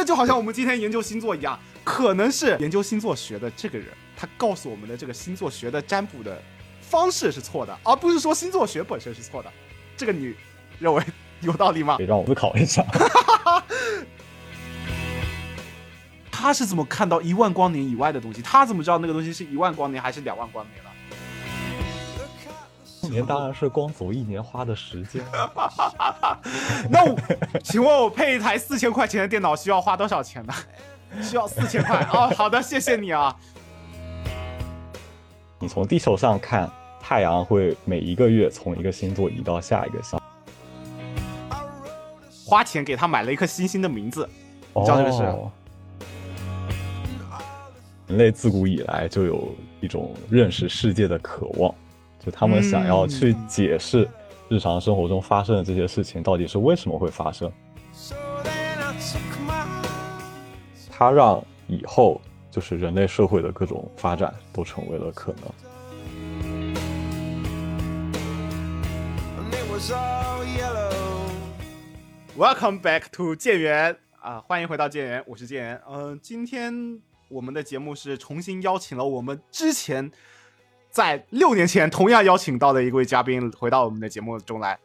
那就好像我们今天研究星座一样，可能是研究星座学的这个人，他告诉我们的这个星座学的占卜的方式是错的，而不是说星座学本身是错的。这个你认为有道理吗？得让我思考一下。他是怎么看到一万光年以外的东西？他怎么知道那个东西是一万光年还是两万光年了？一年当然是光走一年花的时间。那我，请问我配一台四千块钱的电脑需要花多少钱呢？需要四千块哦。好的，谢谢你啊。你从地球上看，太阳会每一个月从一个星座移到下一个星。花钱给他买了一颗星星的名字，你知道这个事？人类自古以来就有一种认识世界的渴望，就他们想要去解释日常生活中发生的这些事情到底是为什么会发生。它让以后就是人类社会的各种发展都成为了可能。Welcome back to 建元啊，欢迎回到建元，我是建元。嗯，今天。我们的节目是重新邀请了我们之前在六年前同样邀请到的一位嘉宾回到我们的节目中来，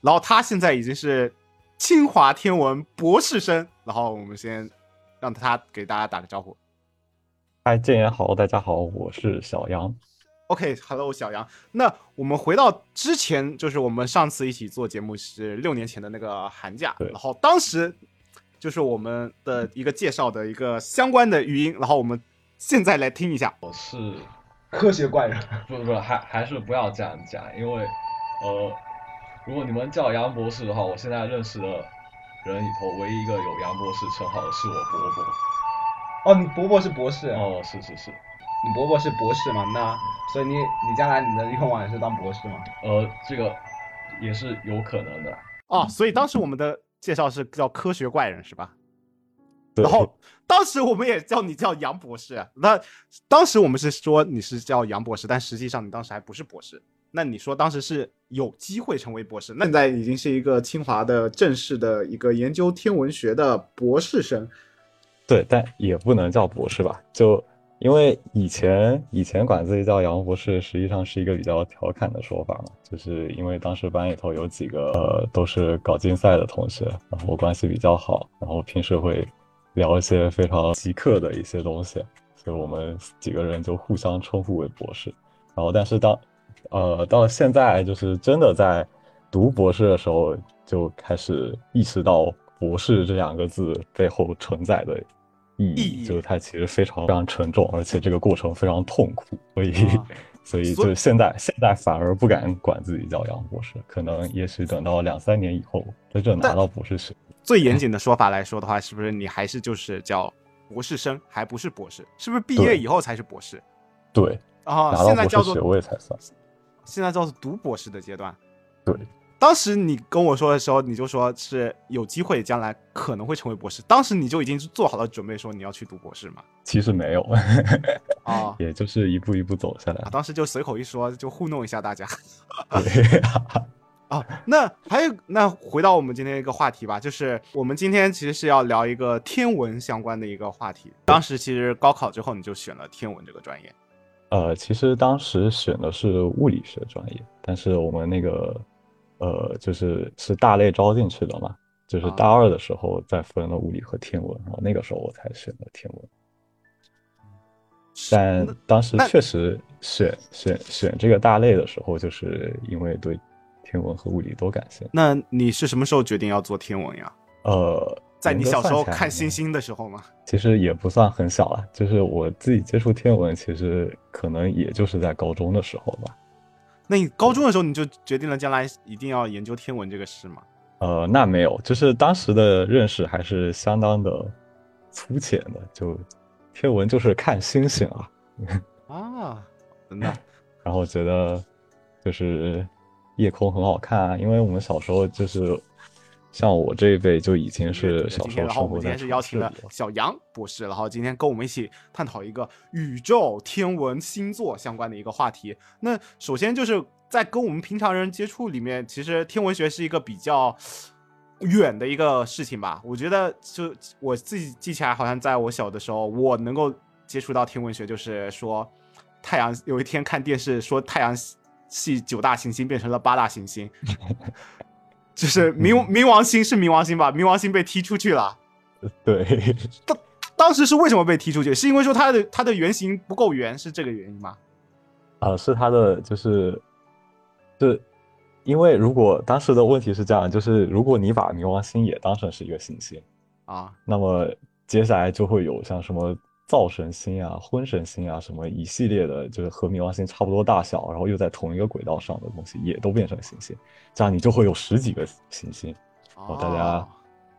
然后他现在已经是清华天文博士生，然后我们先让他给大家打个招呼。嗨，建言好，大家好，我是小杨。OK，Hello，小杨。那我们回到之前，就是我们上次一起做节目是六年前的那个寒假，然后当时。就是我们的一个介绍的一个相关的语音，然后我们现在来听一下。我是科学怪人，不是不是，还还是不要这样讲，因为呃，如果你们叫杨博士的话，我现在认识的人里头唯一一个有杨博士称号的是我伯伯。哦，你伯伯是博士？哦，是是是，你伯伯是博士嘛？那所以你你将来你的愿望也是当博士吗？呃，这个也是有可能的。哦，所以当时我们的。介绍是叫科学怪人是吧？然后当时我们也叫你叫杨博士，那当时我们是说你是叫杨博士，但实际上你当时还不是博士。那你说当时是有机会成为博士，那现在已经是一个清华的正式的一个研究天文学的博士生。对，但也不能叫博士吧？就。因为以前以前管自己叫杨博士，实际上是一个比较调侃的说法嘛，就是因为当时班里头有几个呃都是搞竞赛的同学，然后关系比较好，然后平时会聊一些非常极客的一些东西，所以我们几个人就互相称呼为博士。然后但是当呃到现在就是真的在读博士的时候，就开始意识到博士这两个字背后承载的。意义就是它其实非常非常沉重，而且这个过程非常痛苦，所以所以就是现在现在反而不敢管自己叫杨博士，可能也许等到两三年以后真正拿到博士学位。最严谨的说法来说的话，是不是你还是就是叫博士生，还不是博士？是不是毕业以后才是博士？对啊，现在叫做学位才算，现在叫做读博士的阶段。对。当时你跟我说的时候，你就说是有机会将来可能会成为博士。当时你就已经做好了准备，说你要去读博士嘛？其实没有，啊，也就是一步一步走下来。当时就随口一说，就糊弄一下大家。对啊，那还有，那回到我们今天一个话题吧，就是我们今天其实是要聊一个天文相关的一个话题。当时其实高考之后你就选了天文这个专业。呃，其实当时选的是物理学专业，但是我们那个。呃，就是是大类招进去的嘛，就是大二的时候再分了物理和天文，然后那个时候我才选的天文。但当时确实选选选这个大类的时候，就是因为对天文和物理都感兴趣。那你是什么时候决定要做天文呀？呃，在你小时候看星星的时候吗？其实也不算很小了，就是我自己接触天文，其实可能也就是在高中的时候吧。那你高中的时候你就决定了将来一定要研究天文这个事吗？呃，那没有，就是当时的认识还是相当的粗浅的，就天文就是看星星啊。啊，真的。然后觉得就是夜空很好看啊，因为我们小时候就是。像我这一辈就已经是小时候。然后我们今天是邀请了小杨博士，然后今天跟我们一起探讨一个宇宙、天文、星座相关的一个话题。那首先就是在跟我们平常人接触里面，其实天文学是一个比较远的一个事情吧。我觉得就我自己记起来，好像在我小的时候，我能够接触到天文学，就是说太阳有一天看电视说太阳系九大行星变成了八大行星，就是冥冥王星是冥王星吧？冥王星被踢出去了。对，当当时是为什么被踢出去？是因为说它的它的原型不够圆，是这个原因吗？啊，是它的就是是。因为如果当时的问题是这样，就是如果你把冥王星也当成是一个行星啊，那么接下来就会有像什么灶神星啊、婚神星啊什么一系列的，就是和冥王星差不多大小，然后又在同一个轨道上的东西，也都变成行星，这样你就会有十几个行星。哦，大家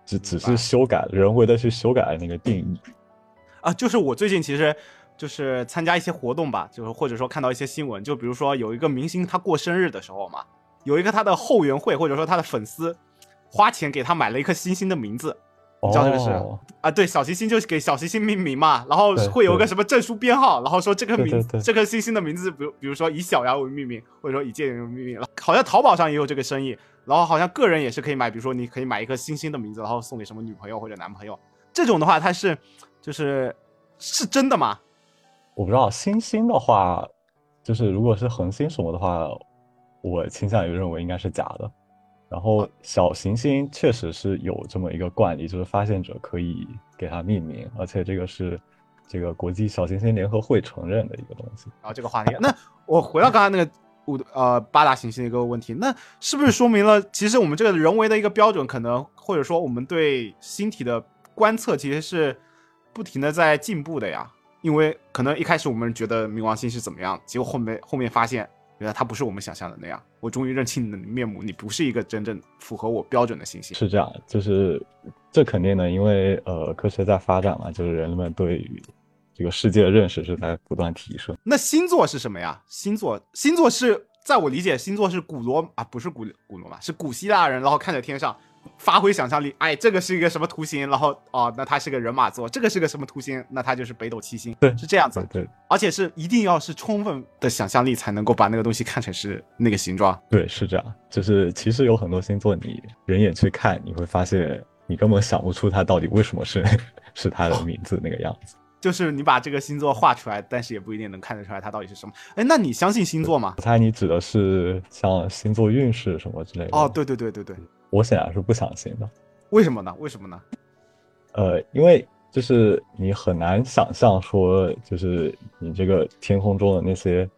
只只是修改人为的去修改那个定义啊，就是我最近其实就是参加一些活动吧，就是或者说看到一些新闻，就比如说有一个明星他过生日的时候嘛。有一个他的后援会，或者说他的粉丝，花钱给他买了一颗星星的名字，你知道这个是啊？对，小行星就是给小行星命名嘛，然后会有个什么证书编号，然后说这个名这颗星星的名字，比如比如说以小羊为命名，或者说以剑为命名了。好像淘宝上也有这个生意，然后好像个人也是可以买，比如说你可以买一颗星星的名字，然后送给什么女朋友或者男朋友。这种的话，它是就是是真的吗？我不知道，星星的话，就是如果是恒星什么的话。我倾向于认为应该是假的，然后小行星确实是有这么一个惯例，就是发现者可以给它命名，而且这个是这个国际小行星联合会承认的一个东西。然啊，这个话题，那我回到刚才那个五呃八大行星的一个问题，那是不是说明了其实我们这个人为的一个标准，可能或者说我们对星体的观测其实是不停的在进步的呀？因为可能一开始我们觉得冥王星是怎么样，结果后面后面发现。原来他不是我们想象的那样，我终于认清你的面目，你不是一个真正符合我标准的星星。是这样，就是这肯定的，因为呃，科学在发展嘛，就是人们对于这个世界的认识是在不断提升。那星座是什么呀？星座，星座是在我理解，星座是古罗啊，不是古古罗马，是古希腊人，然后看着天上。发挥想象力，哎，这个是一个什么图形？然后哦，那它是个人马座，这个是个什么图形？那它就是北斗七星。对，是这样子。对，而且是一定要是充分的想象力才能够把那个东西看成是那个形状。对，是这样。就是其实有很多星座，你人眼去看，你会发现你根本想不出它到底为什么是 是它的名字那个样子。就是你把这个星座画出来，但是也不一定能看得出来它到底是什么。哎，那你相信星座吗？我猜你指的是像星座运势什么之类的。哦，对对对对对，我显然是不相信的。为什么呢？为什么呢？呃，因为就是你很难想象说，就是你这个天空中的那些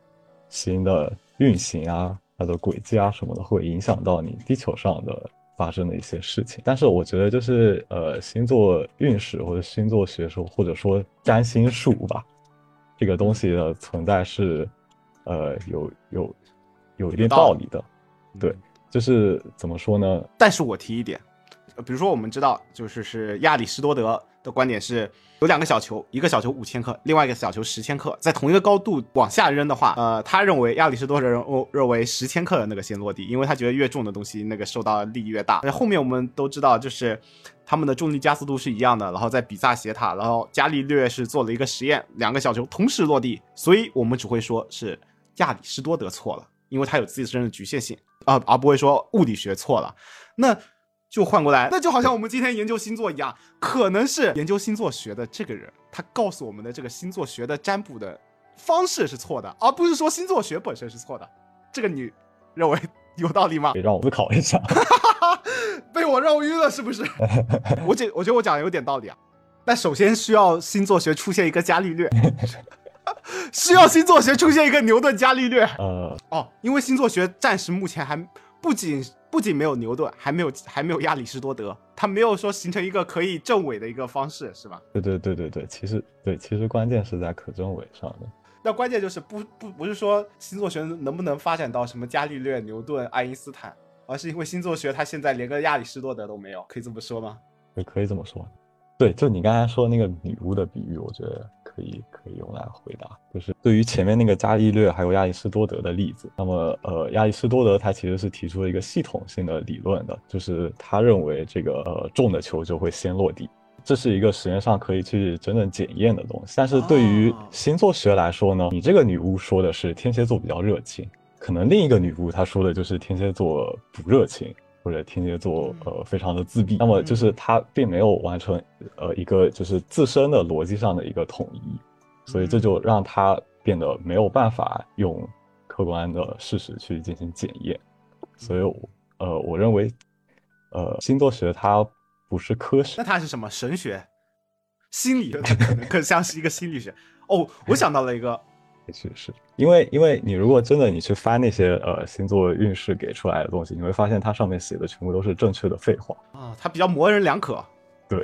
星的运行啊，它的轨迹啊什么的，会影响到你地球上的发生的一些事情。但是我觉得，就是呃，星座运势或者星座学说，或者说占星术吧，这个东西的存在是呃有有有一定道理的。对，就是怎么说呢？但是我提一点。比如说，我们知道，就是是亚里士多德的观点是，有两个小球，一个小球五千克，另外一个小球十千克，在同一个高度往下扔的话，呃，他认为亚里士多德认认为十千克的那个先落地，因为他觉得越重的东西那个受到力越大。那后面我们都知道，就是他们的重力加速度是一样的，然后在比萨斜塔，然后伽利略是做了一个实验，两个小球同时落地，所以我们只会说是亚里士多德错了，因为他有自身的局限性啊，而不会说物理学错了。那。就换过来，那就好像我们今天研究星座一样，可能是研究星座学的这个人，他告诉我们的这个星座学的占卜的方式是错的，而不是说星座学本身是错的。这个你认为 有道理吗？让我思考一下，被我绕晕了是不是？我觉我觉得我讲的有点道理啊，但首先需要星座学出现一个伽利略，需要星座学出现一个牛顿伽利略。呃，哦，因为星座学暂时目前还不仅。不仅没有牛顿，还没有还没有亚里士多德，他没有说形成一个可以证伪的一个方式，是吧？对对对对对，其实对，其实关键是在可证伪上的。那关键就是不不不是说星座学能不能发展到什么伽利略、牛顿、爱因斯坦，而是因为星座学它现在连个亚里士多德都没有，可以这么说吗？也可以这么说。对，就你刚才说那个女巫的比喻，我觉得。可以可以用来回答，就是对于前面那个伽利略还有亚里士多德的例子，那么呃，亚里士多德他其实是提出了一个系统性的理论的，就是他认为这个呃重的球就会先落地，这是一个实验上可以去真正检验的东西。但是对于星座学来说呢，你这个女巫说的是天蝎座比较热情，可能另一个女巫她说的就是天蝎座不热情，或者天蝎座呃非常的自闭，那么就是他并没有完成呃一个就是自身的逻辑上的一个统一，所以这就让他变得没有办法用客观的事实去进行检验，所以呃我认为呃星座学它不是科学，那它是什么？神学？心理 可能更像是一个心理学。哦。我想到了一个，也许是因为，因为你如果真的你去翻那些呃星座运势给出来的东西，你会发现它上面写的全部都是正确的废话啊，它比较模棱两可。对，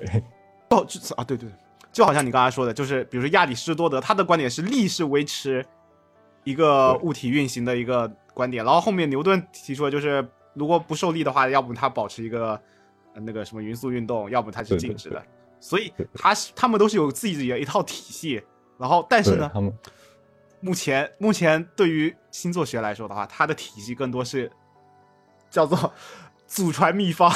哦，就啊，对对，就好像你刚才说的，就是比如说亚里士多德，他的观点是力是维持一个物体运行的一个观点，然后后面牛顿提出的就是如果不受力的话，要不它保持一个那个什么匀速运动，要不它是静止的。所以他是他们都是有自己的一套体系，然后但是呢，他们目前目前对于星座学来说的话，它的体系更多是叫做 祖传秘方，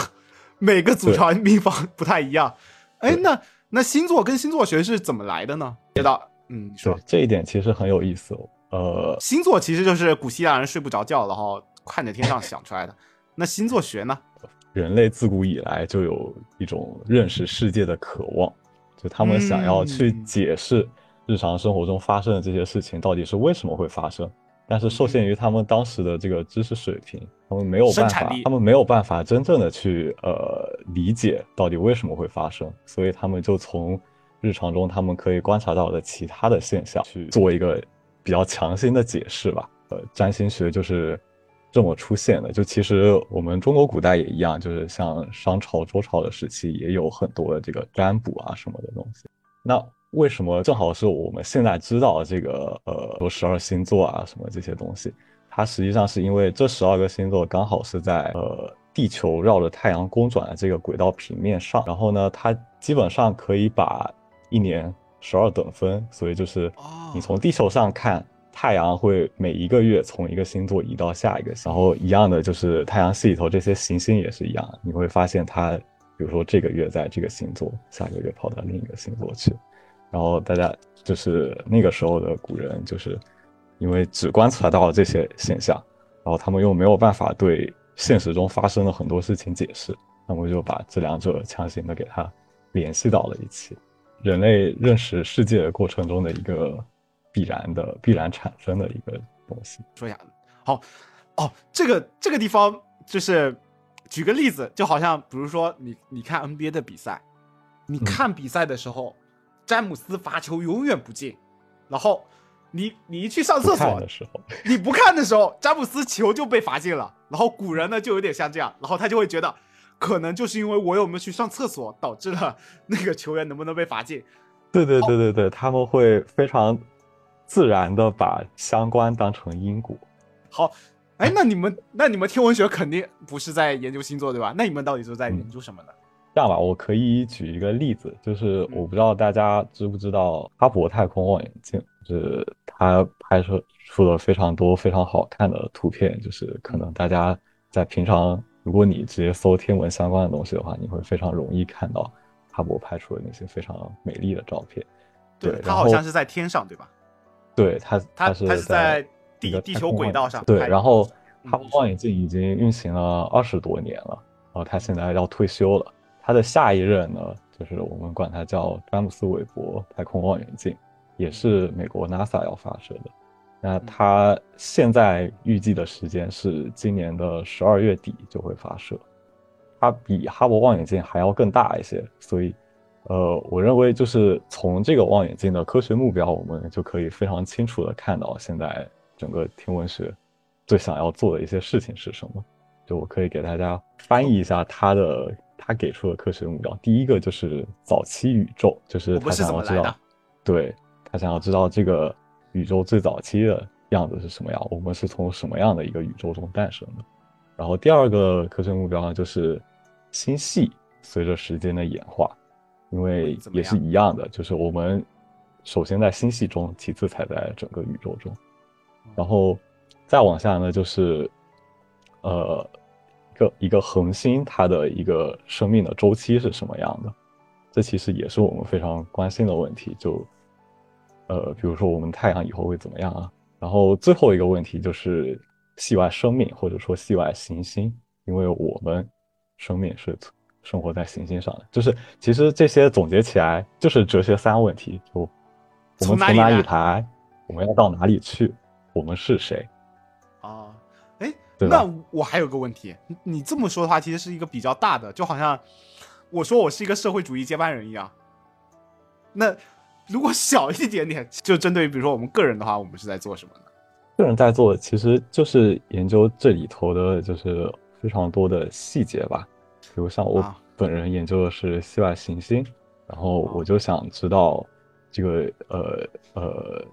每个祖传秘方不太一样。哎，那那星座跟星座学是怎么来的呢？接到，嗯，说这一点其实很有意思哦。呃，星座其实就是古希腊人睡不着觉，然后看着天上想出来的。那星座学呢？人类自古以来就有一种认识世界的渴望，就他们想要去解释日常生活中发生的这些事情到底是为什么会发生，但是受限于他们当时的这个知识水平，他们没有办法，他们没有办法真正的去呃理解到底为什么会发生，所以他们就从日常中他们可以观察到的其他的现象去做一个比较强行的解释吧。呃，占星学就是。这么出现的，就其实我们中国古代也一样，就是像商朝、周朝的时期，也有很多的这个占卜啊什么的东西。那为什么正好是我们现在知道这个呃十二星座啊什么这些东西？它实际上是因为这十二个星座刚好是在呃地球绕着太阳公转的这个轨道平面上，然后呢，它基本上可以把一年十二等分，所以就是你从地球上看。太阳会每一个月从一个星座移到下一个，然后一样的就是太阳系里头这些行星也是一样，你会发现它，比如说这个月在这个星座，下个月跑到另一个星座去，然后大家就是那个时候的古人，就是因为只观察到了这些现象，然后他们又没有办法对现实中发生的很多事情解释，那么就把这两者强行的给它联系到了一起，人类认识世界的过程中的一个。必然的、必然产生的一个东西。说一下，好，哦，这个这个地方就是举个例子，就好像比如说你你看 NBA 的比赛，你看比赛的时候，詹姆斯罚球永远不进，然后你你一去上厕所的时候，你不看的时候，詹姆斯球就被罚进了。然后古人呢就有点像这样，然后他就会觉得，可能就是因为我有没有去上厕所，导致了 那个球员能不能被罚进。对对对对对，他们会非常。自然的把相关当成因果。好，哎，那你们那你们天文学肯定不是在研究星座对吧？那你们到底是在研究什么呢？这样吧，我可以举一个例子，就是我不知道大家知不知道哈勃太空望远镜，就是它拍摄出了非常多非常好看的图片，就是可能大家在平常如果你直接搜天文相关的东西的话，你会非常容易看到哈勃拍出的那些非常美丽的照片。对，它好像是在天上，对吧？对它，它是在地地球轨道上。对，然后哈勃望远镜已经运行了二十多年了，然后它现在要退休了。它的下一任呢，就是我们管它叫詹姆斯韦伯太空望远镜，也是美国 NASA 要发射的。那它现在预计的时间是今年的十二月底就会发射。它比哈勃望远镜还要更大一些，所以。呃，我认为就是从这个望远镜的科学目标，我们就可以非常清楚的看到现在整个天文学最想要做的一些事情是什么。就我可以给大家翻译一下他的他给出的科学目标。第一个就是早期宇宙，就是他想要知道，对他想要知道这个宇宙最早期的样子是什么样，我们是从什么样的一个宇宙中诞生的。然后第二个科学目标呢，就是星系随着时间的演化。因为也是一样的，就是我们首先在星系中，其次才在整个宇宙中，然后再往下呢，就是呃一个一个恒星它的一个生命的周期是什么样的？这其实也是我们非常关心的问题。就呃，比如说我们太阳以后会怎么样啊？然后最后一个问题就是系外生命或者说系外行星，因为我们生命是生活在行星上的。就是其实这些总结起来就是哲学三问题：就我们从哪里来，我们要到哪里去，我们是谁？那我还有个问题，你这么说的话，其实是一个比较大的，就好像我说我是一个社会主义接班人一样。那如果小一点点，就针对于比如说我们个人的话，我们是在做什么呢？个人在做，其实就是研究这里头的，就是非常多的细节吧。比如像我本人研究的是系外行星，然后我就想知道这个呃呃，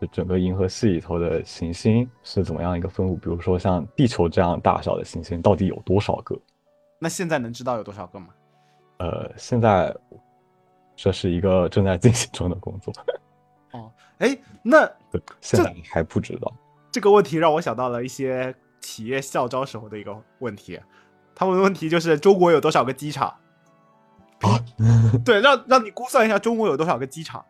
就整个银河系里头的行星是怎么样一个分布。比如说像地球这样大小的行星到底有多少个？那现在能知道有多少个吗？呃，现在。这是一个正在进行中的工作。哦，哎，那现在还不知道。这个问题让我想到了一些企业校招时候的一个问题。他们的问题就是中国有多少个机场？啊，对，让让你估算一下中国有多少个机场，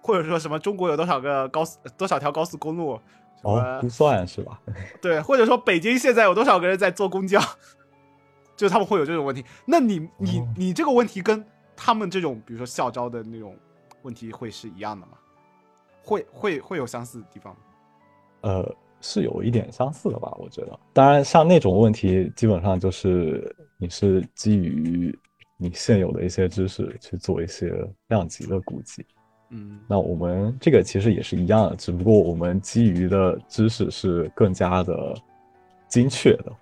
或者说什么中国有多少个高速多少条高速公路？哦，估算是吧？对，或者说北京现在有多少个人在坐公交？就他们会有这种问题。那你你你这个问题跟？他们这种，比如说校招的那种问题，会是一样的吗？会会会有相似的地方吗？呃，是有一点相似的吧，我觉得。当然，像那种问题，基本上就是你是基于你现有的一些知识去做一些量级的估计。嗯，那我们这个其实也是一样的，只不过我们基于的知识是更加的精确的。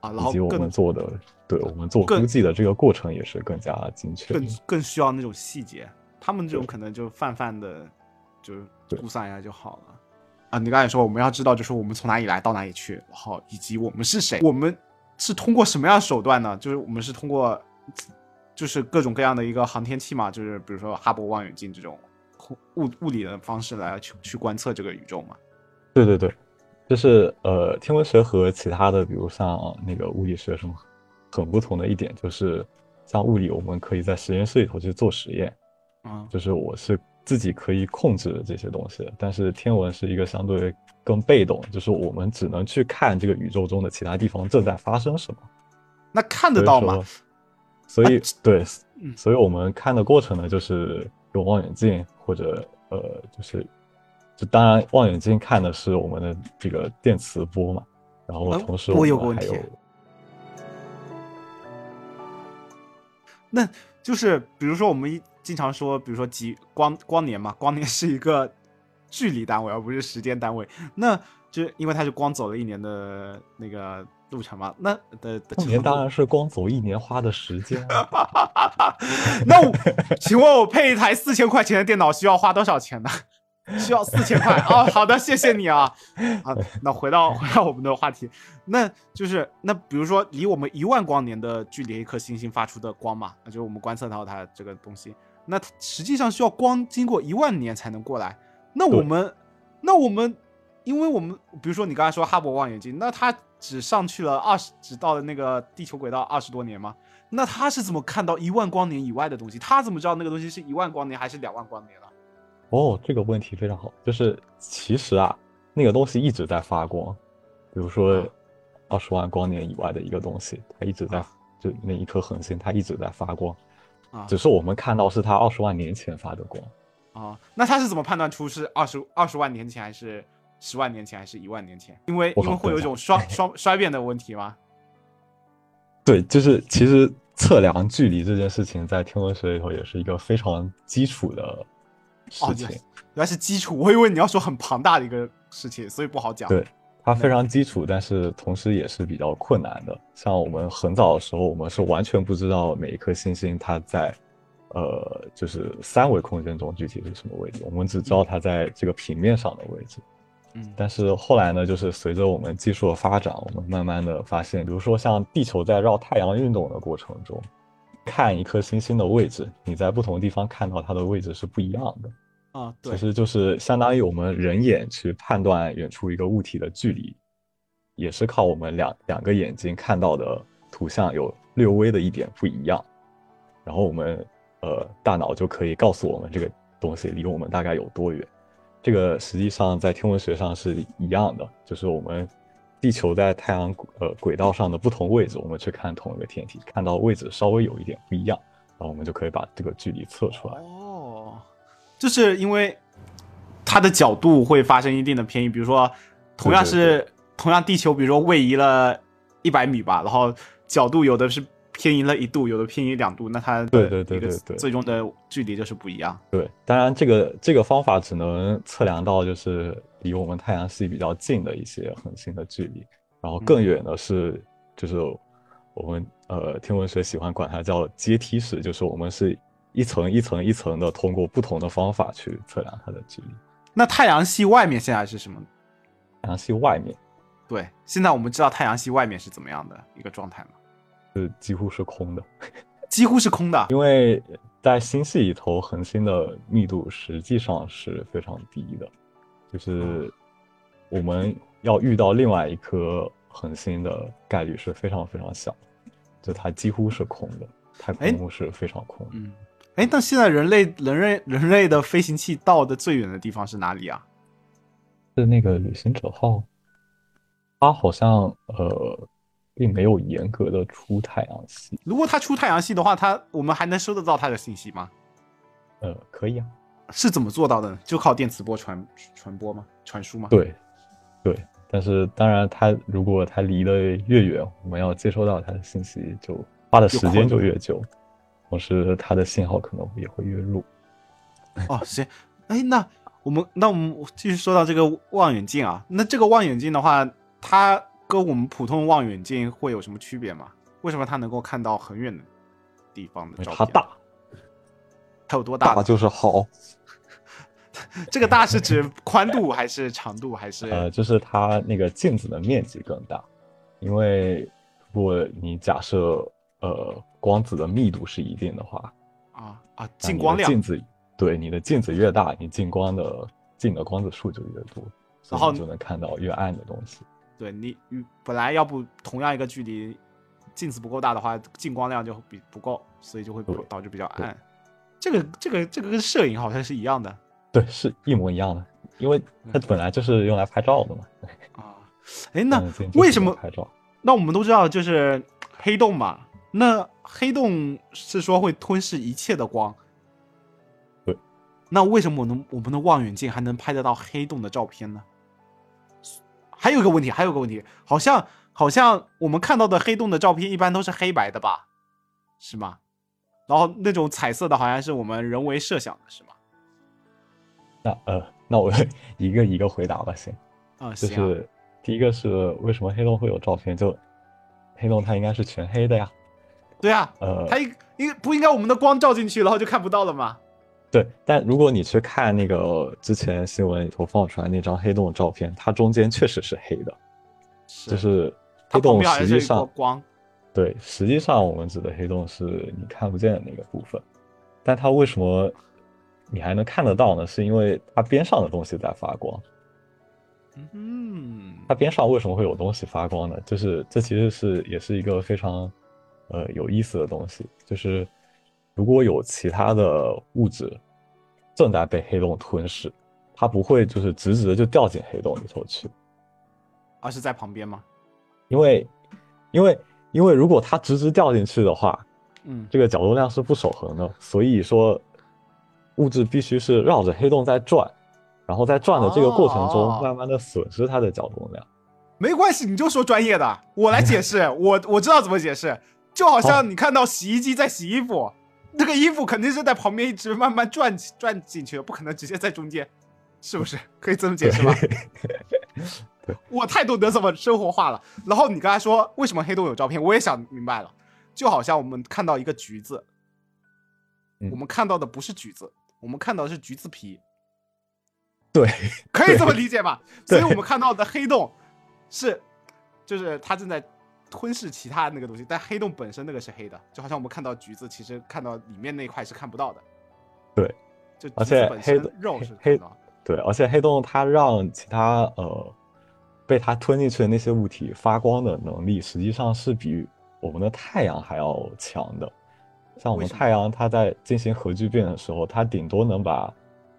啊，以及我们做的，对我们做估计的这个过程也是更加精确，更更需要那种细节。他们这种可能就泛泛的，就是估算一下就好了。啊，你刚才说我们要知道，就是我们从哪里来到哪里去，然后以及我们是谁，我们是通过什么样的手段呢？就是我们是通过，就是各种各样的一个航天器嘛，就是比如说哈勃望远镜这种物物理的方式来去去观测这个宇宙嘛。对对对。就是呃，天文学和其他的，比如像那个物理学什么，很不同的一点就是，像物理我们可以在实验室里头去做实验，啊，就是我是自己可以控制这些东西，但是天文是一个相对更被动，就是我们只能去看这个宇宙中的其他地方正在发生什么。那看得到吗？所以对，所以我们看的过程呢，就是用望远镜或者呃，就是。就当然，望远镜看的是我们的这个电磁波嘛，然后同时我们还有，那就是比如说我们经常说，比如说几光光年嘛，光年是一个距离单位，而不是时间单位。那就因为它是光走了一年的那个路程嘛，那的光年当然是光走一年花的时间。那我 请问我配一台四千块钱的电脑需要花多少钱呢？需要四千块哦！好的，谢谢你啊。啊，那回到回到我们的话题，那就是那比如说离我们一万光年的距离一颗星星发出的光嘛，那就是我们观测到它这个东西，那实际上需要光经过一万年才能过来。那我们那我们，因为我们比如说你刚才说哈勃望远镜，那它只上去了二十，只到了那个地球轨道二十多年吗？那他是怎么看到一万光年以外的东西？他怎么知道那个东西是一万光年还是两万光年呢？哦，这个问题非常好，就是其实啊，那个东西一直在发光，比如说二十万光年以外的一个东西，它一直在，就那一颗恒星，它一直在发光，啊，只是我们看到是它二十万年前发的光，啊，那他是怎么判断出是二十二十万年前还是十万年前还是一万年前？因为因为会有一种衰衰衰变的问题吗？对，就是其实测量距离这件事情，在天文学里头也是一个非常基础的。事情原来是基础，我以为你要说很庞大的一个事情，所以不好讲。对，它非常基础，但是同时也是比较困难的。像我们很早的时候，我们是完全不知道每一颗星星它在，呃，就是三维空间中具体是什么位置，我们只知道它在这个平面上的位置。嗯，但是后来呢，就是随着我们技术的发展，我们慢慢的发现，比如说像地球在绕太阳运动的过程中。看一颗星星的位置，你在不同地方看到它的位置是不一样的啊。对，其实就是相当于我们人眼去判断远处一个物体的距离，也是靠我们两两个眼睛看到的图像有略微的一点不一样，然后我们呃大脑就可以告诉我们这个东西离我们大概有多远。这个实际上在天文学上是一样的，就是我们地球在太阳呃轨道上的不同位置，我们去看同一个天体，看到位置稍微有一点不一样，然后我们就可以把这个距离测出来。哦，就是因为它的角度会发生一定的偏移，比如说同样是同样地球，比如说位移了一百米吧，然后角度有的是偏移了一度，有的偏移两度，那它对对对对对最终的距离就是不一样。对，当然这个这个方法只能测量到就是离我们太阳系比较近的一些恒星的距离，然后更远的是就是我们呃天文学喜欢管它叫阶梯式，就是我们是一层一层一层的通过不同的方法去测量它的距离。那太阳系外面现在是什么？太阳系外面对，现在我们知道太阳系外面是怎么样的一个状态吗？是几乎是空的，几乎是空的。因为在星系里头，恒星的密度实际上是非常低的，就是我们要遇到另外一颗恒星的概率是非常非常小，就它几乎是空的，太哎空是非常空的。嗯，哎，那现在人类人类人类的飞行器到的最远的地方是哪里啊？是那个旅行者号，它好像呃并没有严格的出太阳系，如果它出太阳系的话，它我们还能收得到它的信息吗？呃，可以啊，是怎么做到的呢？就靠电磁波传传播吗？传输吗？，对，对，但是当然，它如果它离得越远，我们要接收到它的信息就花的时间就越久，同时它的信号可能也会越弱。哦，行，哎，那我们那我们继续说到这个望远镜啊，那这个望远镜的话，它跟我们普通望远镜会有什么区别吗？为什么它能够看到很远的地方的照片？它大，它有多大呢？就是好。这个大是指宽度还是长度还是？呃，就是它那个镜子的面积更大，因为如果你假设呃光子的密度是一定的话，啊啊，进光量镜，子对你的镜子越大，你进光的进的光子数就越多，然后你就能看到越暗的东西。对你与本来要不同样一个距离，镜子不够大的话，进光量就比不够，所以就会导致比较暗。这个这个这个跟摄影好像是一样的对，是一模一样的，因为它本来就是用来拍照的嘛。啊。哎，那为什么拍照？那我们都知道，就是黑洞嘛。那黑洞是说会吞噬一切的光。对。那为什么我能我们的望远镜还能拍得到黑洞的照片呢？还有一个问题，还有个问题，好像好像我们看到的黑洞的照片一般都是黑白的吧？是吗？然后那种彩色的好像是我们人为设想的，是吗？那呃，那我 一个一个回答吧，先。啊、就是第一个是为什么黑洞会有照片？就黑洞它应该是全黑的呀。对啊，呃，它应应不应该我们的光照进去，然后就看不到了吗？对，但如果你去看那个之前新闻里头放出来那张黑洞的照片，它中间确实是黑的，是就是黑洞实际上光。对，实际上我们指的黑洞是你看不见的那个部分，但它为什么你还能看得到呢？是因为它边上的东西在发光。嗯，它边上为什么会有东西发光呢？就是这其实是也是一个非常呃有意思的东西，就是如果有其他的物质正在被黑洞吞噬，它不会就是直直的就掉进黑洞里头去，而是在旁边吗？因为因为因为如果它直直掉进去的话，嗯，这个角动量是不守恒的，所以说物质必须是绕着黑洞在转，然后在转的这个过程哦。中，慢慢的损失它的角动量。没关系，你就说专业的，我来解释，我我知道怎么解释，就好像你看到洗衣机在洗衣服，那个衣服肯定是在旁边一直慢慢转转进去的，不可能直接在中间，是不是？可以这么解释吧？我太懂得怎么生活化了。然后你刚才说为什么黑洞有照片，我也想明白了，就好像我们看到一个橘子，嗯我们看到的不是橘子，我们看到的是橘子皮，对，可以这么理解吧？所以我们看到的黑洞是，就是它正在吞噬其他那个东西，但黑洞本身那个是黑的，就好像我们看到橘子，其实看到里面那一块是看不到的。对，就而且黑洞肉是黑的。对，而且黑洞它让其他呃被它吞进去的那些物体发光的能力，实际上是比我们的太阳还要强的。像我们太阳，它在进行核聚变的时候，它顶多能把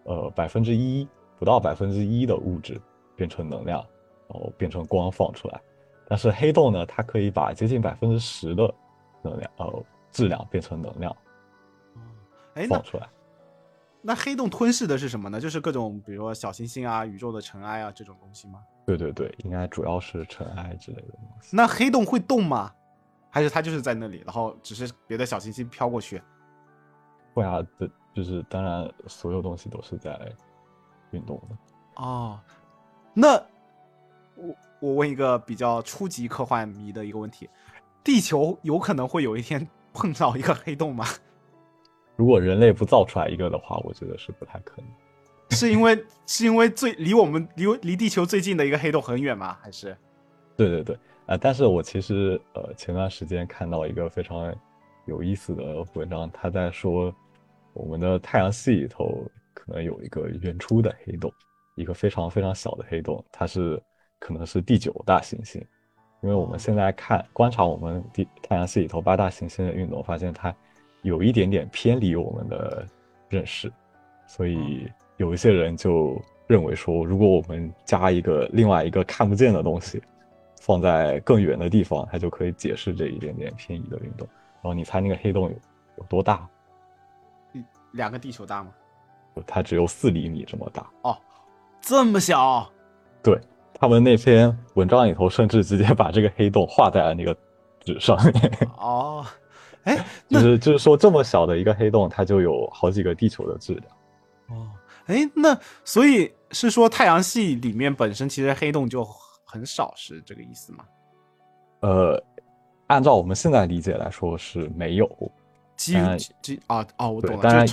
呃百分之一不到百分之一的物质变成能量，然后变成光放出来。但是黑洞呢，它可以把接近百分之十的能量呃质量变成能量哎，放出来。那黑洞吞噬的是什么呢？就是各种比如说小行星啊、宇宙的尘埃啊这种东西吗？对对对，应该主要是尘埃之类的东西。那黑洞会动吗？还是它就是在那里，然后只是别的小行星飘过去？会啊，的就是当然所有东西都是在运动的。哦，那我我问一个比较初级科幻迷的一个问题：地球有可能会有一天 碰到一个黑洞吗？如果人类不造出来一个的话，我觉得是不太可能。是因为 是因为最离我们离离地球最近的一个黑洞很远吗？还是？对对对，啊、但是我其实呃前段时间看到一个非常有意思的文章，他在说我们的太阳系里头可能有一个原初的黑洞，一个非常非常小的黑洞，它是可能是第九大行星，因为我们现在看观察我们地太阳系里头八大行星的运动，发现它有一点点偏离我们的认识，所以有一些人就认为说，如果我们加一个另外一个看不见的东西，放在更远的地方，它就可以解释这一点点偏移的运动。然后你猜那个黑洞有有多大？两个地球大吗？它只有四厘米这么大。哦，这么小？对他们那篇文章里头，甚至直接把这个黑洞画在了那个纸上面。哦，哎，就是就是说，这么小的一个黑洞，它就有好几个地球的质量。哦，哎，那所以是说太阳系里面本身其实黑洞就很少，是这个意思吗？呃，按照我们现在理解来说是没有，基当然基基啊啊，我懂了，当然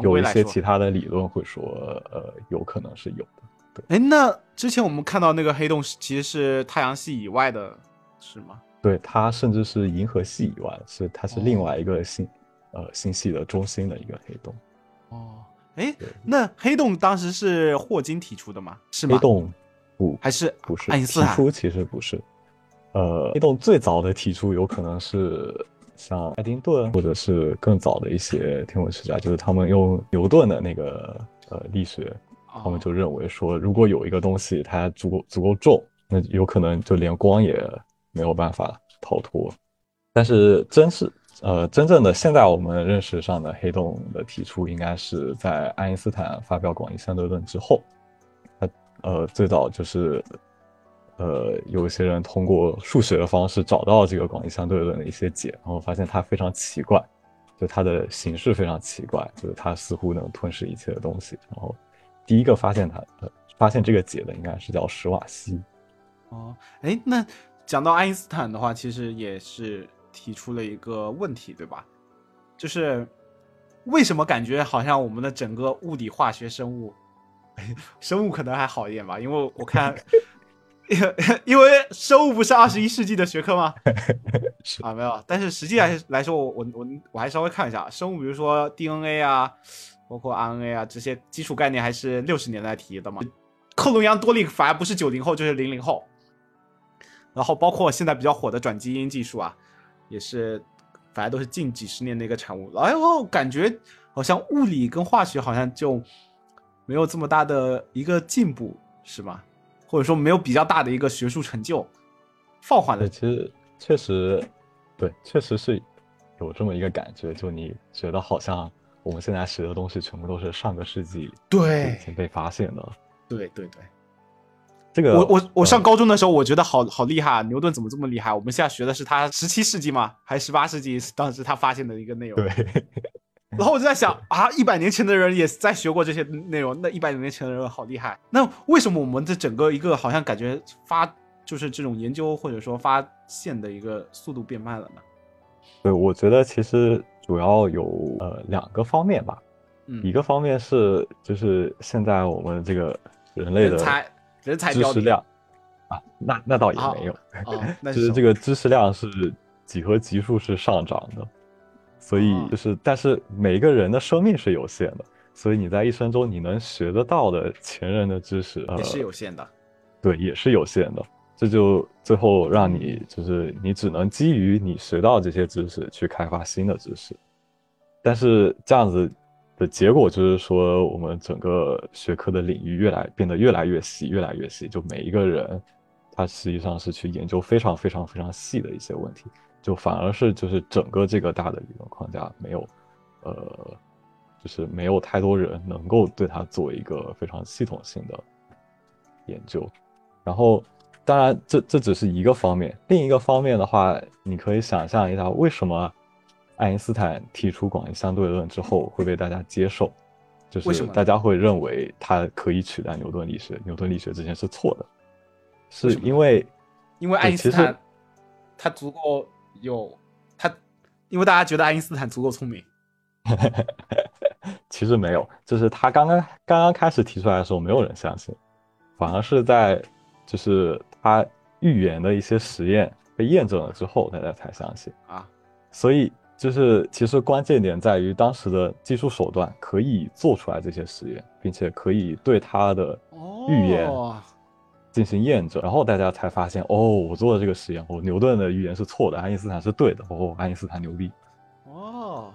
有规一些其。他的理论会说，呃，有可能是有的。哎，那之前我们看到那个黑洞是其实是太阳系以外的，是吗？对，它甚至是银河系以外，是它是另哦外一个星，呃，星系的中心的一个黑洞。哦，哎，那黑洞当时是霍金提出的吗？是吗？黑洞不还是不是爱因斯坦？提出其实不是，呃，黑洞最早的提出有可能是像爱丁顿，或者是更早的一些天文学家，就是他们用牛顿的那个呃力学，他们就认为说，如果有一个东西它足够足够重，那有可能就连光也没有办法逃脱。但是真是呃真正的现在我们认识上的黑洞的提出，应该是在爱因斯坦发表广义相对论之后，他呃最早就是呃有一些人通过数学的方式找到这个广义相对论的一些解，然后发现它非常奇怪，就它的形式非常奇怪，就是它似乎能吞噬一切的东西。然后第一个发现它的发现这个解的应该是叫史瓦西。哦，哎，那讲到爱因斯坦的话，其实也是提出了一个问题，对吧？就是为什么感觉好像我们的整个物理、化学、生物，生物可能还好一点吧，因为我看，因为生物不是二十一世纪的学科吗？是啊，没有，但是实际来来说，我我我我还稍微看一下生物，比如说 DNA 啊，包括 RNA 啊这些基础概念，还是六十年代提的嘛。克隆羊多利反而不是九零后就是零零后，然后包括现在比较火的转基因技术啊，也是反正都是近几十年的一个产物。哎呦，感觉好像物理跟化学好像就没有这么大的一个进步，是吗？或者说没有比较大的一个学术成就，放缓了，其实确实，对，确实是有这么一个感觉，就你觉得好像我们现在学的东西全部都是上个世纪就对已经被发现的。对对对，这个我我我上呃高中的时候，我觉得好好厉害啊！牛顿怎么这么厉害？我们现在学的是他十七世纪吗？还是十八世纪？当时他发现的一个内容。对，然后我就在想啊，一百年前的人也在学过这些内容，那一百年前的人好厉害。那为什么我们的整个一个好像感觉发就是这种研究或者说发现的一个速度变慢了呢？对，我觉得其实主要有呃两个方面吧。嗯，一个方面是就是现在我们这个人类的人才知识量啊，那那倒也啊没有，就是这个知识量是几何级数是上涨的，所以哦就是但是每一个人的生命是有限的，所以你在一生中你能学得到的前人的知识，呃，也是有限的。对，也是有限的。这就最后让你就是你只能基于你学到这些知识去开发新的知识，但是这样子的结果就是说，我们整个学科的领域越来变得越来越细，越来越细，就每一个人他实际上是去研究非常非常非常细的一些问题，就反而是就是整个这个大的理论框架没有，呃，就是没有太多人能够对它做一个非常系统性的研究。然后，当然这这只是一个方面，另一个方面的话，你可以想象一下，为什么爱因斯坦提出广义相对论之后会被大家接受？就是大家会认为他可以取代牛顿力学，牛顿力学之前是错的，是因为因为爱因斯坦他足够有他，因为大家觉得爱因斯坦足够聪明。其实没有，就是他刚刚刚刚开始提出来的时候，没有人相信，反而是在就是他预言的一些实验被验证了之后，大家才相信啊，所以。就是其实关键点在于当时的技术手段可以做出来这些实验，并且可以对他的预言进行验证，然后大家才发现哦，我做的这个实验，哦，牛顿的预言是错的，爱因斯坦是对的，哦，爱因斯坦牛逼。哦，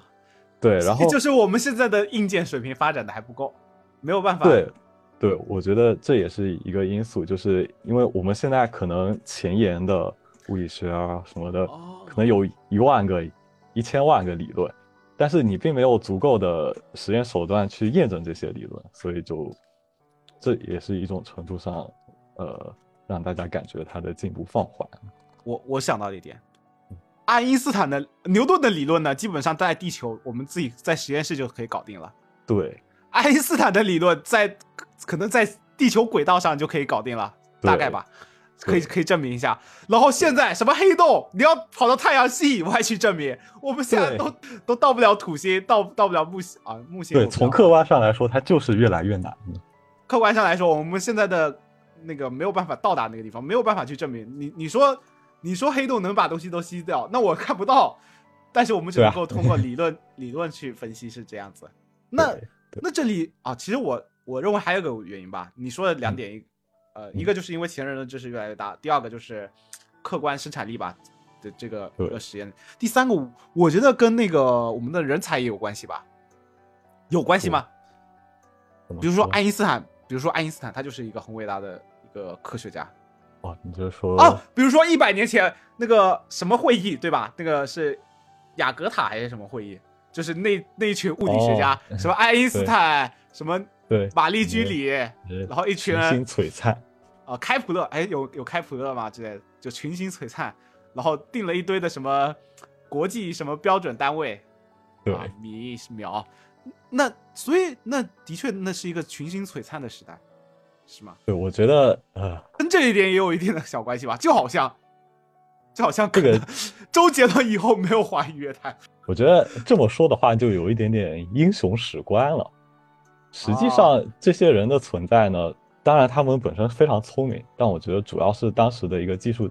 对，然后就是我们现在的硬件水平发展的还不够，没有办法。对，对，我觉得这也是一个因素，就是因为我们现在可能前沿的物理学啊什么的，可能有一万个。一千万个理论，但是你并没有足够的实验手段去验证这些理论，所以就这也是一种程度上，呃，让大家感觉它的进步放缓。我我想到一点，爱因斯坦的、牛顿的理论呢，基本上在地球我们自己在实验室就可以搞定了。对，爱因斯坦的理论在可能在地球轨道上就可以搞定了，大概吧。可以可以证明一下，然后现在什么黑洞，你要跑到太阳系以外去证明，我们现在都都到不了土星，到到不了木星啊木星。对，从客观上来说，它就是越来越难。客观上来说，我们现在的那个没有办法到达那个地方，没有办法去证明。你你说你说黑洞能把东西都吸掉，那我看不到，但是我们只能够通过理论理论去分析是这样子。那那这里啊，其实我我认为还有个原因吧，你说的两点一。呃，一个就是因为前人的知识越来越大，第二个就是客观生产力吧的这个个实验。第三个，我觉得跟那个我们的人才也有关系吧？有关系吗？比如说爱因斯坦，比如说爱因斯坦，他就是一个很伟大的一个科学家。哦，你就说哦，比如说一百年前那个什么会议，对吧？那个是雅格塔还是什么会议？就是那那一群物理学家，什么爱因斯坦，什么。对，玛丽居里，然后一群人群星璀璨，啊，开普勒，哎，有有开普勒吗？之类的，就群星璀璨，然后定了一堆的什么国际什么标准单位，对，米秒，那所以那的确那是一个群星璀璨的时代，是吗？对，我觉得呃，跟这一点也有一定的小关系吧，就好像就好像这个周杰伦以后没有华语乐坛，我觉得这么说的话就有一点点英雄史观了。实际上，这些人的存在呢，当然他们本身非常聪明，但我觉得主要是当时的一个技术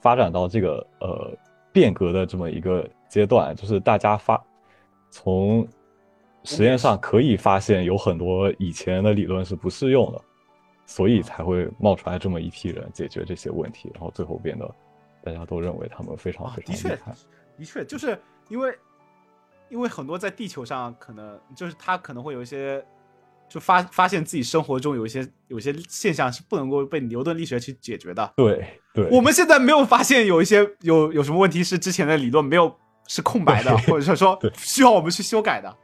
发展到这个呃变革的这么一个阶段，就是大家发从实验上可以发现有很多以前的理论是不适用的，所以才会冒出来这么一批人解决这些问题，然后最后变得大家都认为他们非常非常厉害。的确，就是因为因为很多在地球上可能就是他可能会有一些。就发发现自己生活中有一些有些现象是不能够被牛顿力学去解决的。对对，我们现在没有发现有一些有有什么问题是之前的理论没有是空白的，或者说需要我们去修改的。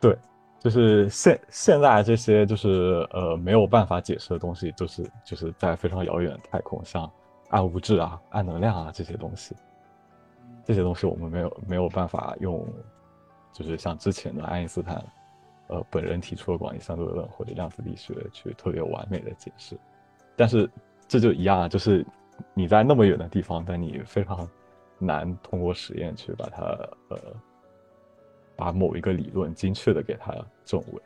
对，就是现现在这些就是呃没有办法解释的东西，就是就是在非常遥远的太空，像暗物质啊、暗能量啊这些东西，这些东西我们没有没有办法用，就是像之前的爱因斯坦。呃，本人提出了广义相对论或者量子力学去特别完美的解释，但是这就一样啊，就是你在那么远的地方，但你非常难通过实验去把它呃，把某一个理论精确的给它证伪。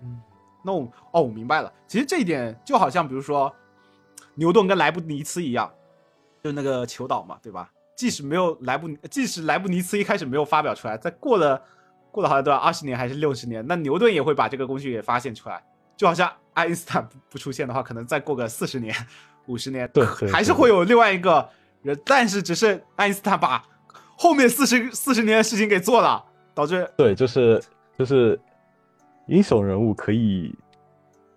嗯，那我哦，我明白了。其实这一点就好像比如说牛顿跟莱布尼茨一样，就那个求导嘛，对吧？即使没有莱布，即使莱布尼茨一开始没有发表出来，在过了。过了好像都要二十年还是六十年，那牛顿也会把这个工具给发现出来。就好像爱因斯坦不不出现的话，可能再过个四十年、五十年，对，还是会有另外一个人。但是只是爱因斯坦把后面四十四十年的事情给做了，导致对，就是就是英雄人物可以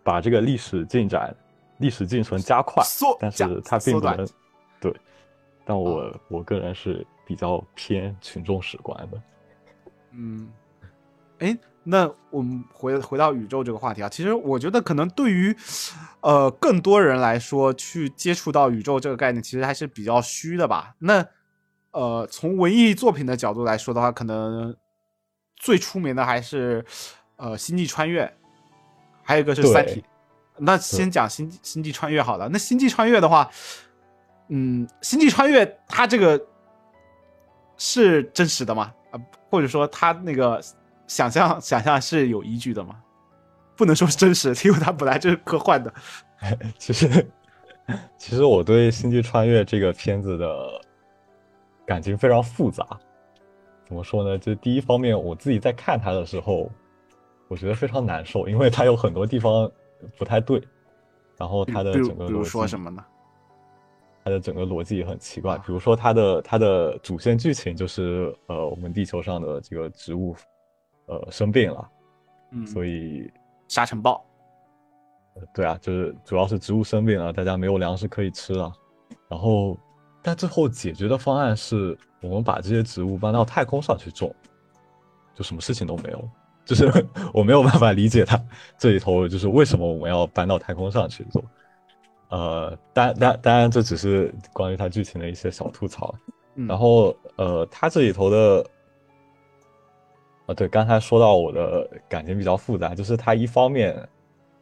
把这个历史进展历史进程加快，缩但是它并不能对。但我我个人是比较偏群众史观的。嗯，哎，那我们回回到宇宙这个话题啊，其实我觉得可能对于呃更多人来说，去接触到宇宙这个概念，其实还是比较虚的吧。那呃，从文艺作品的角度来说的话，可能最出名的还是呃《星际穿越》，还有一个是《三体》。那先讲星《星际穿越》好了。那《星际穿越》的话，嗯，《星际穿越》它这个是真实的吗？啊，或者说它那个想象想象是有依据的吗？不能说是真实，因为它本来就是科幻的。其实，其实我对《星际穿越》这个片子的感情非常复杂。怎么说呢？就第一方面，我自己在看它的时候，我觉得非常难受，因为它有很多地方不太对。然后它的整个比如说什么呢？它的整个逻辑也很奇怪。比如说它的它的主线剧情就是呃，我们地球上的这个植物呃生病了，嗯，所以沙尘暴。对啊，就是主要是植物生病了，大家没有粮食可以吃了。然后，但最后解决的方案是我们把这些植物搬到太空上去种，就什么事情都没有。就是 我没有办法理解它这里头就是为什么我们要搬到太空上去做。呃，当当当然这只是关于它剧情的一些小吐槽。嗯、然后呃，它这里头的。啊，对，刚才说到我的感情比较复杂，就是他一方面，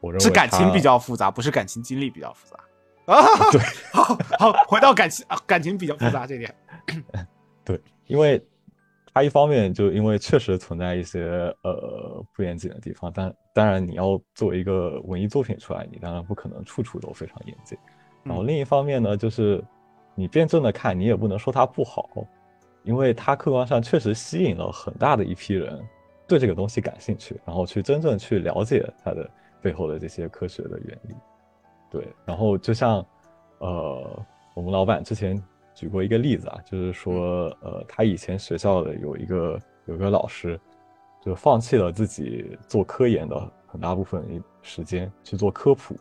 我认为是感情比较复杂，不是感情经历比较复杂 啊。对，好好回到感情啊，感情比较复杂这点。对，因为他一方面就因为确实存在一些呃不严谨的地方，但当然你要作为一个文艺作品出来，你当然不可能处处都非常严谨。然后另一方面呢，就是你辩证的看，你也不能说它不好。因为它客观上确实吸引了很大的一批人对这个东西感兴趣，然后去真正去了解它的背后的这些科学的原理。对，然后就像呃，我们老板之前举过一个例子啊，就是说呃，他以前学校的有一个有一个老师，就放弃了自己做科研的很大部分时间去做科普，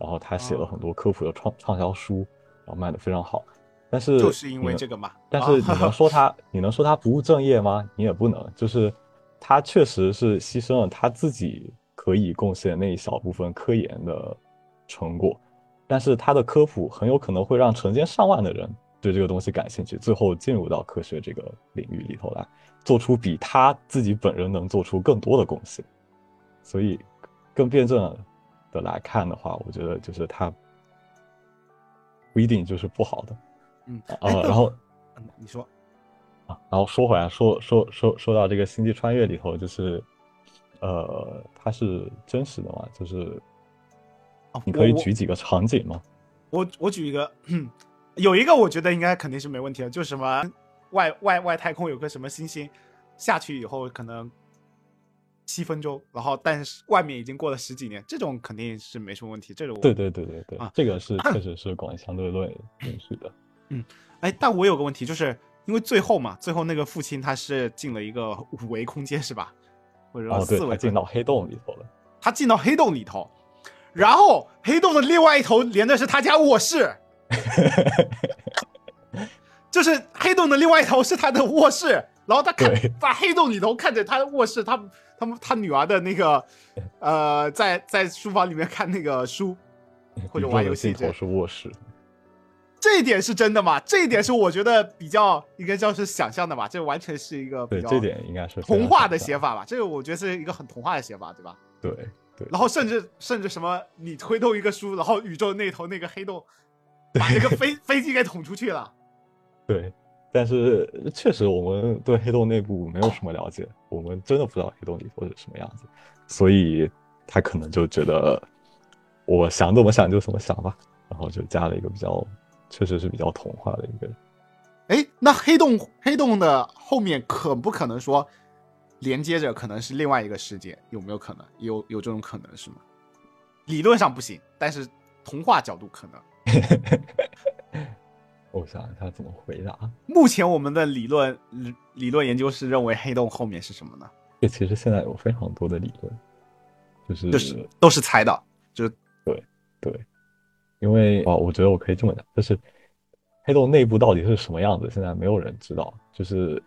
然后他写了很多科普的畅畅销书，然后卖的非常好。但是就是因为这个嘛，但是你能说他，你能说他不务正业吗？你也不能。就是他确实是牺牲了他自己可以贡献那一小部分科研的成果，但是他的科普很有可能会让成千上万的人对这个东西感兴趣，最后进入到科学这个领域里头来，做出比他自己本人能做出更多的贡献。所以，更辩证的来看的话，我觉得就是他不一定就是不好的。嗯啊，然后，你说啊，然后说回来，说说说说到这个星际穿越里头，就是，呃，它是真实的嘛？就是，你可以举几个场景吗？我我举一个，有一个我觉得应该肯定是没问题的，就是什么外外外太空有个什么星星，下去以后可能七分钟，然后但是外面已经过了十几年，这种肯定是没什么问题。这种对对对对对，啊，这个是 确实是广义相对论允许的。嗯，哎，但我有个问题，就是因为最后嘛，最后那个父亲他是进了一个五维空间，是吧？或者说四维，他进到黑洞里头了。他进到黑洞里头，然后黑洞的另外一头连的是他家卧室，就是黑洞的另外一头是他的卧室，然后他看在黑洞里头看着他的卧室，他他们他女儿的那个 呃，在在书房里面看那个书或者玩游戏，头是卧室。这一点是真的吗？这一点是我觉得比较应该叫是想象的吧，这完全是一个比较这点应该是童话的写法吧。这个我觉得是一个很童话的写法，对吧？对对。然后甚至甚至什么，你推动一个书，然后宇宙那头那个黑洞把那个 飞飞机给捅出去了。对，但是确实我们对黑洞内部没有什么了解，我们真的不知道黑洞里头是什么样子，所以他可能就觉得我想怎么想就怎么想吧，然后就加了一个比较。确实是比较童话的一个，哎，那黑洞黑洞的后面可不可能说连接着可能是另外一个世界？有没有可能？有有这种可能是吗？理论上不行，但是童话角度可能。我想一下怎么回答。目前我们的理论理论研究是认为黑洞后面是什么呢？这其实现在有非常多的理论，就是就是都是猜的，就是对对。因为啊，我觉得我可以这么讲，就是黑洞内部到底是什么样子，现在没有人知道。就是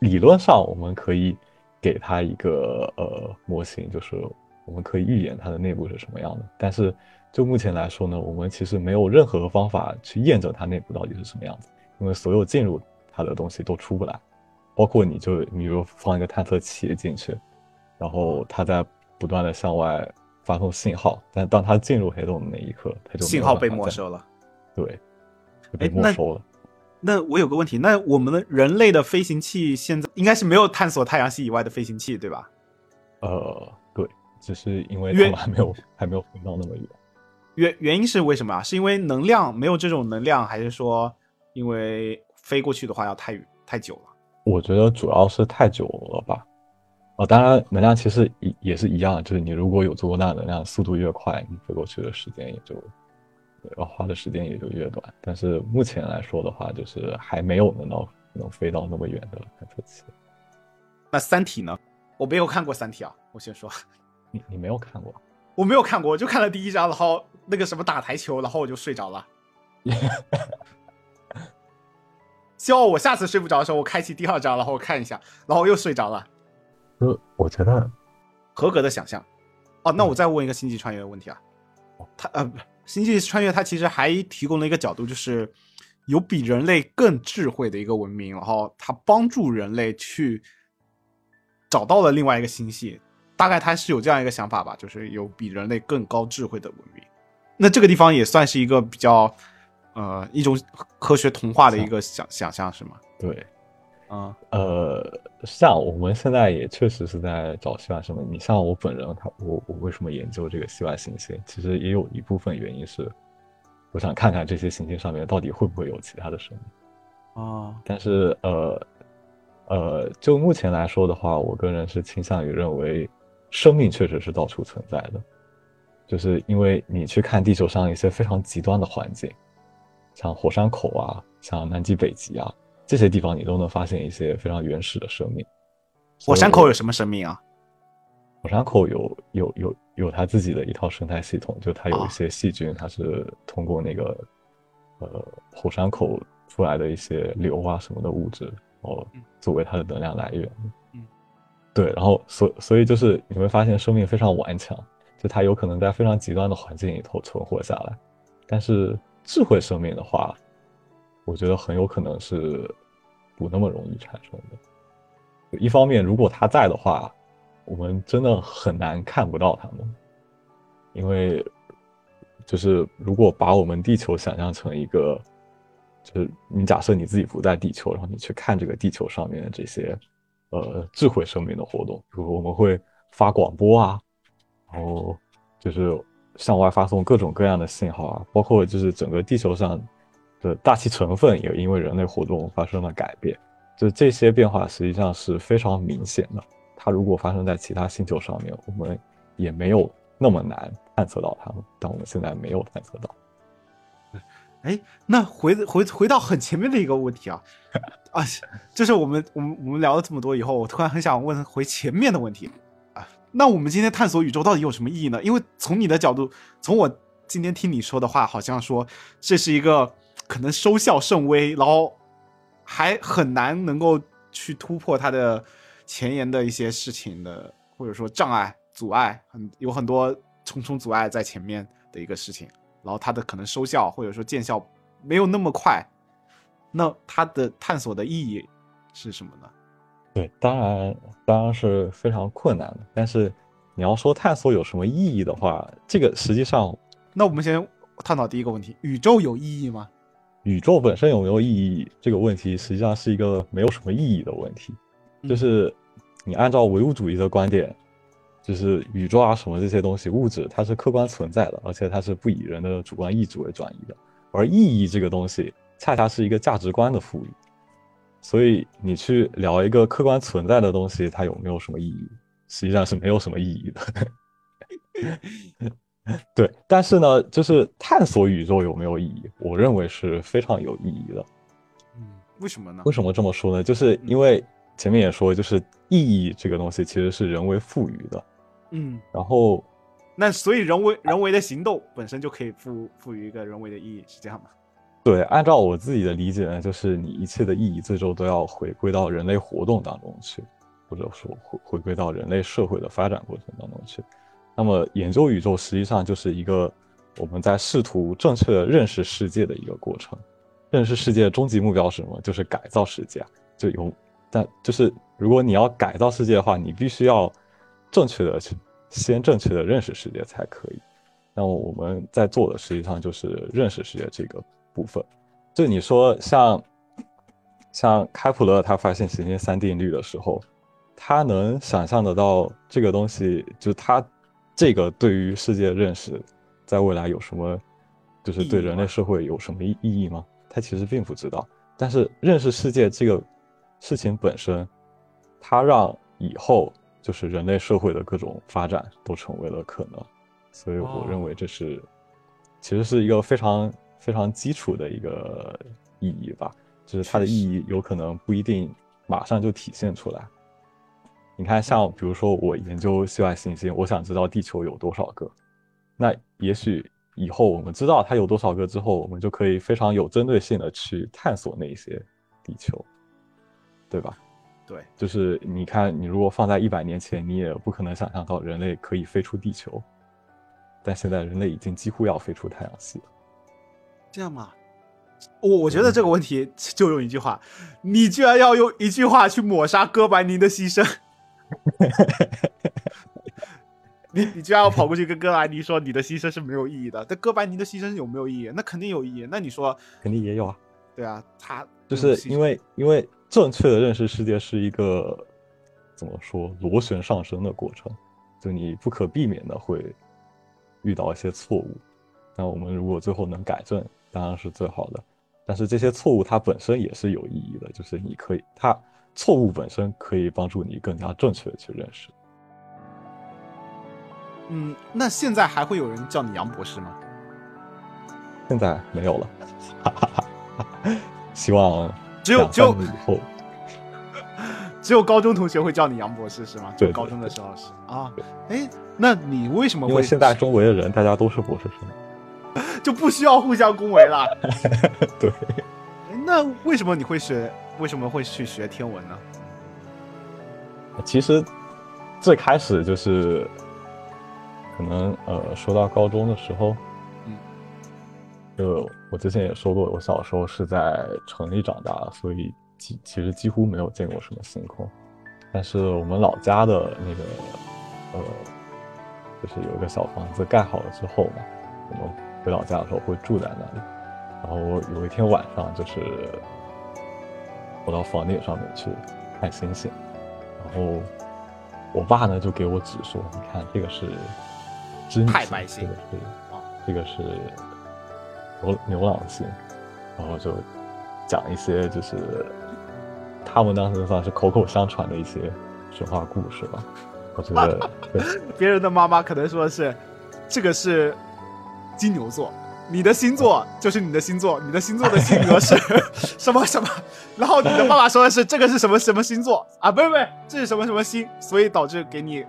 理论上我们可以给它一个呃模型，就是我们可以预言它的内部是什么样的。但是就目前来说呢，我们其实没有任何方法去验证它内部到底是什么样子，因为所有进入它的东西都出不来，包括你就比如放一个探测器进去，然后它在不断的向外。发送信号，但当他进入黑洞的那一刻，他就信号被没收了。对，被没收了。那我有个问题，那我们的人类的飞行器现在应该是没有探索太阳系以外的飞行器，对吧？呃，对，只是因为他们还没有还没有飞到那么远。原原因是为什么啊？是因为能量没有这种能量，还是说因为飞过去的话要太太久了？我觉得主要是太久了吧。哦，当然，能量其实也也是一样，就是你如果有足够大能量，速度越快，你飞过去的时间也就要花的时间也就越短。但是目前来说的话，就是还没有能到能飞到那么远的探测器。那《三体》呢？我没有看过《三体》啊，我先说。你你没有看过？我没有看过，我就看了第一章，然后那个什么打台球，然后我就睡着了。希望我下次睡不着的时候，我开启第二章，然后我看一下，然后又睡着了。就我觉得合格的想象。哦，那我再问一个星际穿越的问题啊。它呃，星际穿越它其实还提供了一个角度，就是有比人类更智慧的一个文明，然后它帮助人类去找到了另外一个星系。大概它是有这样一个想法吧，就是有比人类更高智慧的文明。那这个地方也算是一个比较呃一种科学童话的一个想想象，是吗？对。啊，呃，像我们现在也确实是在找系外生命。你像我本人，他我我为什么研究这个系外行星？其实也有一部分原因是，我想看看这些行星上面到底会不会有其他的生命。啊，但是呃呃，就目前来说的话，我个人是倾向于认为，生命确实是到处存在的，就是因为你去看地球上一些非常极端的环境，像火山口啊，像南极、北极啊。这些地方你都能发现一些非常原始的生命。火山口有什么生命啊？火山口有有有有它自己的一套生态系统，就它有一些细菌，它是通过那个呃火山口出来的一些硫啊什么的物质，哦作为它的能量来源。嗯，对，然后所所以就是你会发现生命非常顽强，就它有可能在非常极端的环境里头存活下来。但是智慧生命的话。我觉得很有可能是不那么容易产生的。一方面，如果他在的话，我们真的很难看不到他们，因为就是如果把我们地球想象成一个，就是你假设你自己不在地球，然后你去看这个地球上面的这些呃智慧生命的活动，比如我们会发广播啊，然后就是向外发送各种各样的信号啊，包括就是整个地球上。的大气成分也因为人类活动发生了改变，就这些变化实际上是非常明显的。它如果发生在其他星球上面，我们也没有那么难探测到它们，但我们现在没有探测到。哎，那回回回到很前面的一个问题啊，啊，就是我们我们我们聊了这么多以后，我突然很想问回前面的问题啊，那我们今天探索宇宙到底有什么意义呢？因为从你的角度，从我今天听你说的话，好像说这是一个。可能收效甚微，然后还很难能够去突破它的前沿的一些事情的，或者说障碍、阻碍，很有很多重重阻碍在前面的一个事情，然后它的可能收效或者说见效没有那么快，那它的探索的意义是什么呢？对，当然当然是非常困难的。但是你要说探索有什么意义的话，这个实际上，那我们先探讨第一个问题：宇宙有意义吗？宇宙本身有没有意义这个问题，实际上是一个没有什么意义的问题。就是你按照唯物主义的观点，就是宇宙啊什么这些东西，物质它是客观存在的，而且它是不以人的主观意志为转移的。而意义这个东西，恰恰是一个价值观的赋予。所以你去聊一个客观存在的东西，它有没有什么意义，实际上是没有什么意义的。对，但是呢，就是探索宇宙有没有意义？我认为是非常有意义的。嗯，为什么呢？为什么这么说呢？就是因为前面也说，就是意义这个东西其实是人为赋予的。嗯，然后那所以人为人为的行动本身就可以赋赋予一个人为的意义，是这样吗？对，按照我自己的理解呢，就是你一切的意义最终都要回归到人类活动当中去，或者说回回归到人类社会的发展过程当中去。那么研究宇宙实际上就是一个我们在试图正确的认识世界的一个过程。认识世界的终极目标是什么？就是改造世界。就有，但就是如果你要改造世界的话，你必须要正确的去先正确的认识世界才可以。那么我们在做的实际上就是认识世界这个。部分，就你说像像开普勒他发现行星三定律的时候，他能想象得到这个东西，就他这个对于世界认识，在未来有什么，就是对人类社会有什么意义吗？他其实并不知道。但是认识世界这个事情本身，它让以后就是人类社会的各种发展都成为了可能。所以我认为这是其实是一个非常。非常基础的一个意义吧，就是它的意义有可能不一定马上就体现出来。你看，像比如说我研究系外行星，我想知道地球有多少个，那也许以后我们知道它有多少个之后，我们就可以非常有针对性的去探索那些地球，对吧？对，就是你看，你如果放在一百年前，你也不可能想象到人类可以飞出地球，但现在人类已经几乎要飞出太阳系了。这样吗？我我觉得这个问题就用一句话，你居然要用一句话去抹杀哥白尼的牺牲，你你居然要跑过去跟哥白尼说你的牺牲是没有意义的？但哥白尼的牺牲有没有意义？那肯定有意义。那你说肯定也有啊？对啊，他就是因为因为正确的认识世界是一个怎么说螺旋上升的过程，就你不可避免的会遇到一些错误。那我们如果最后能改正，当然是最好的。但是这些错误它本身也是有意义的，就是你可以，它错误本身可以帮助你更加正确的去认识。嗯，那现在还会有人叫你杨博士吗？现在没有了，希望只有只有以后，只有高中同学会叫你杨博士是吗？对，高中的时候是啊。哎，那你为什么会？因为现在周围的人大家都是博士生。就不需要互相恭维了。对，那为什么你会学？为什么会去学天文呢？其实最开始就是可能呃，说到高中的时候，嗯，就我之前也说过，我小时候是在城里长大，所以几其实几乎没有见过什么星空。但是我们老家的那个呃，就是有一个小房子盖好了之后嘛，我们。回老家的时候会住在那里，然后有一天晚上就是我到房顶上面去看星星，然后我爸呢就给我指说：“你看这个是织女星，这个是这个是牛牛郎星。”然后就讲一些就是他们当时算是口口相传的一些神话故事吧。我觉得 别人的妈妈可能说是这个是。金牛座，你的星座就是你的星座，你的星座的性格是 什么什么？然后你的爸爸说的是这个是什么什么星座啊？不是不是，这是什么什么星？所以导致给你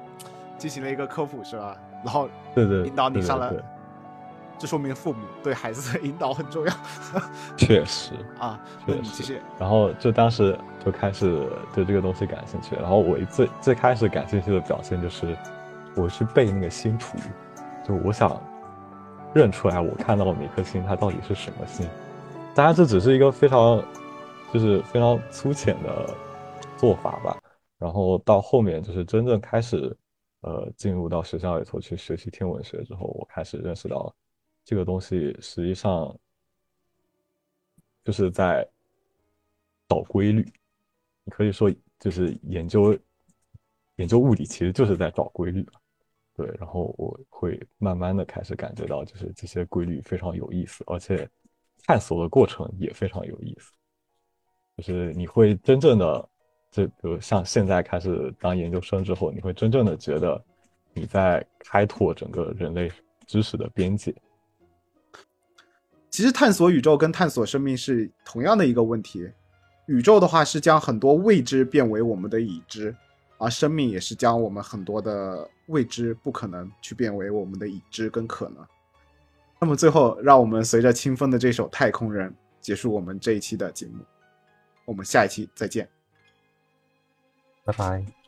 进行了一个科普是吧？然后对对引导你上了，这说明父母对孩子的引导很重要。确实啊，确实。然后就当时就开始对这个东西感兴趣，然后我最最开始感兴趣的表现就是我去背那个星图，就我想。认出来，我看到每颗星它到底是什么星？当然，这只是一个非常，就是非常粗浅的做法吧。然后到后面，就是真正开始，呃，进入到学校里头去学习天文学之后，我开始认识到，这个东西实际上就是在找规律。你可以说，就是研究研究物理，其实就是在找规律。对，然后我会慢慢的开始感觉到，就是这些规律非常有意思，而且探索的过程也非常有意思。就是你会真正的，就比如像现在开始当研究生之后，你会真正的觉得你在开拓整个人类知识的边界。其实探索宇宙跟探索生命是同样的一个问题。宇宙的话是将很多未知变为我们的已知，而生命也是将我们很多的。未知不可能去变为我们的已知跟可能。那么最后，让我们随着清风的这首《太空人》结束我们这一期的节目。我们下一期再见，拜拜。